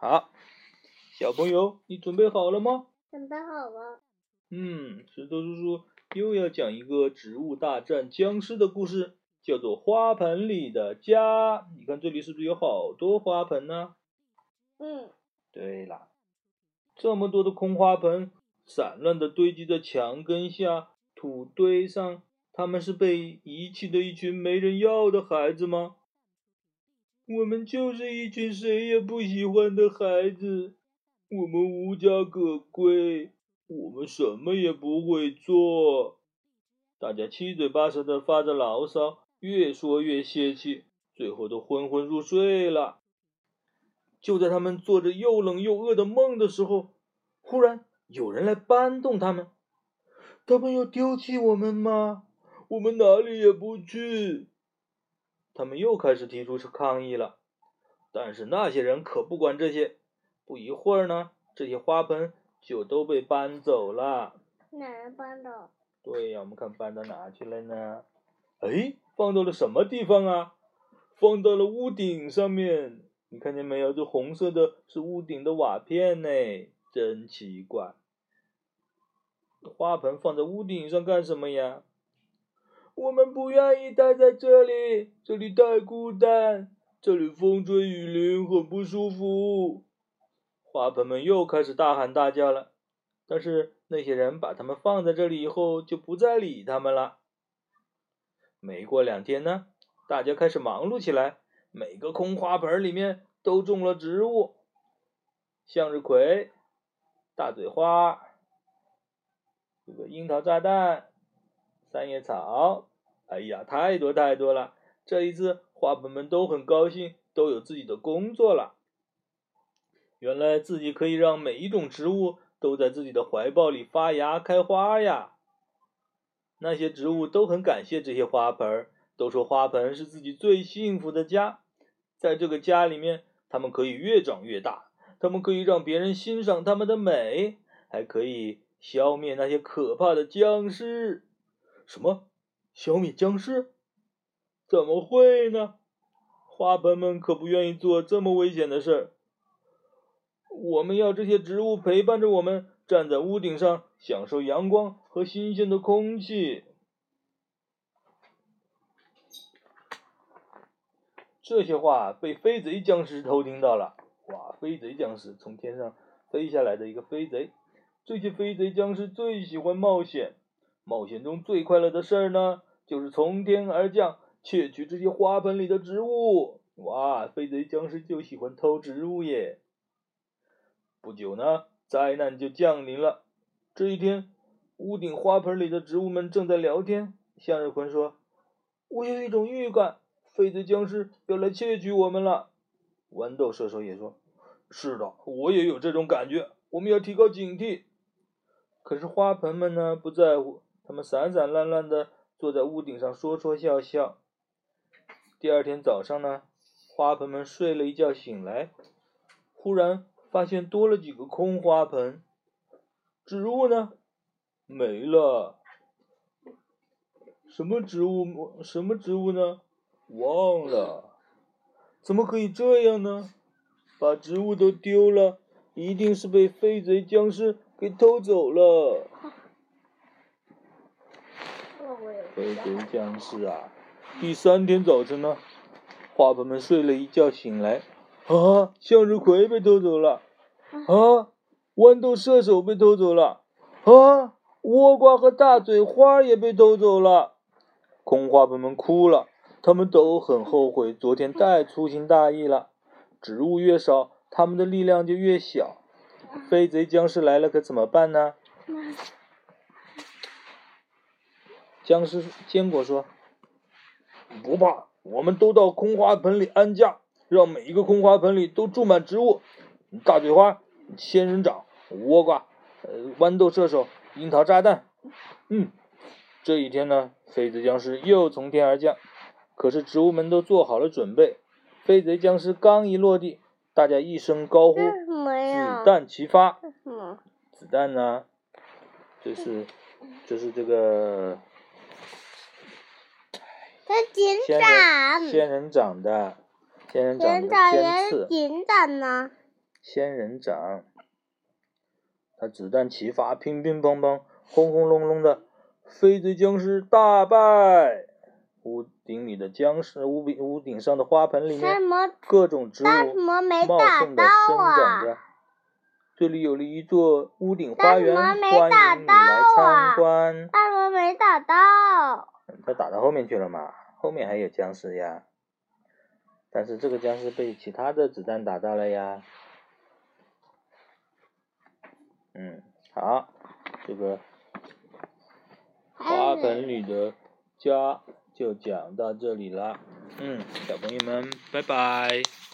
好，小朋友，你准备好了吗？准备好了。嗯，石头叔叔又要讲一个植物大战僵尸的故事，叫做《花盆里的家》。你看这里是不是有好多花盆呢？嗯。对了，这么多的空花盆散乱的堆积在墙根下、土堆上，他们是被遗弃的一群没人要的孩子吗？我们就是一群谁也不喜欢的孩子，我们无家可归，我们什么也不会做。大家七嘴八舌的发着牢骚，越说越泄气，最后都昏昏入睡了。就在他们做着又冷又饿的梦的时候，忽然有人来搬动他们。他们要丢弃我们吗？我们哪里也不去。他们又开始提出抗议了，但是那些人可不管这些。不一会儿呢，这些花盆就都被搬走了。哪儿搬的？对呀，我们看搬到哪去了呢？哎，放到了什么地方啊？放到了屋顶上面。你看见没有？这红色的是屋顶的瓦片呢，真奇怪。花盆放在屋顶上干什么呀？我们不愿意待在这里，这里太孤单，这里风吹雨淋，很不舒服。花盆们又开始大喊大叫了，但是那些人把他们放在这里以后，就不再理他们了。没过两天呢，大家开始忙碌起来，每个空花盆里面都种了植物：向日葵、大嘴花、这个樱桃炸弹、三叶草。哎呀，太多太多了！这一次，花盆们都很高兴，都有自己的工作了。原来自己可以让每一种植物都在自己的怀抱里发芽开花呀！那些植物都很感谢这些花盆，都说花盆是自己最幸福的家。在这个家里面，它们可以越长越大，它们可以让别人欣赏它们的美，还可以消灭那些可怕的僵尸。什么？消灭僵尸？怎么会呢？花盆们可不愿意做这么危险的事儿。我们要这些植物陪伴着我们，站在屋顶上享受阳光和新鲜的空气。这些话被飞贼僵尸偷听到了。哇，飞贼僵尸从天上飞下来的一个飞贼。这些飞贼僵尸最喜欢冒险，冒险中最快乐的事儿呢？就是从天而降，窃取这些花盆里的植物。哇，飞贼僵尸就喜欢偷植物耶！不久呢，灾难就降临了。这一天，屋顶花盆里的植物们正在聊天。向日葵说：“我有一种预感，飞贼僵尸要来窃取我们了。”豌豆射手也说：“是的，我也有这种感觉，我们要提高警惕。”可是花盆们呢，不在乎，他们散散乱乱的。坐在屋顶上说说笑笑。第二天早上呢，花盆们睡了一觉醒来，忽然发现多了几个空花盆，植物呢没了。什么植物？什么植物呢？忘了。怎么可以这样呢？把植物都丢了，一定是被飞贼僵尸给偷走了。飞贼僵尸啊！第三天早晨呢，花盆们睡了一觉醒来，啊，向日葵被偷走了，啊，豌豆射手被偷走了，啊，倭瓜和大嘴花也被偷走了。空花盆们哭了，他们都很后悔昨天太粗心大意了。植物越少，他们的力量就越小。飞贼僵尸来了，可怎么办呢？僵尸坚果说：“不怕，我们都到空花盆里安家，让每一个空花盆里都种满植物。大嘴花、仙人掌、倭瓜、呃豌豆射手、樱桃炸弹。嗯，这一天呢，飞贼僵尸又从天而降。可是植物们都做好了准备。飞贼僵尸刚一落地，大家一声高呼：‘子弹齐发！’子弹呢？就是，就是这个。”仙人仙人掌的仙人掌的尖刺。金掌呢？仙人掌。它子弹齐发，乒乒乓乓，轰轰隆隆的，飞贼僵尸大败。屋顶里的僵尸，屋顶屋顶上的花盆里面，各种植物茂盛的生长着。这里有了一座屋顶花园，欢迎你来参观。大魔没打到。他打到后面去了嘛？后面还有僵尸呀。但是这个僵尸被其他的子弹打到了呀。嗯，好，这个花盆里的家就讲到这里了。嗯，小朋友们，拜拜。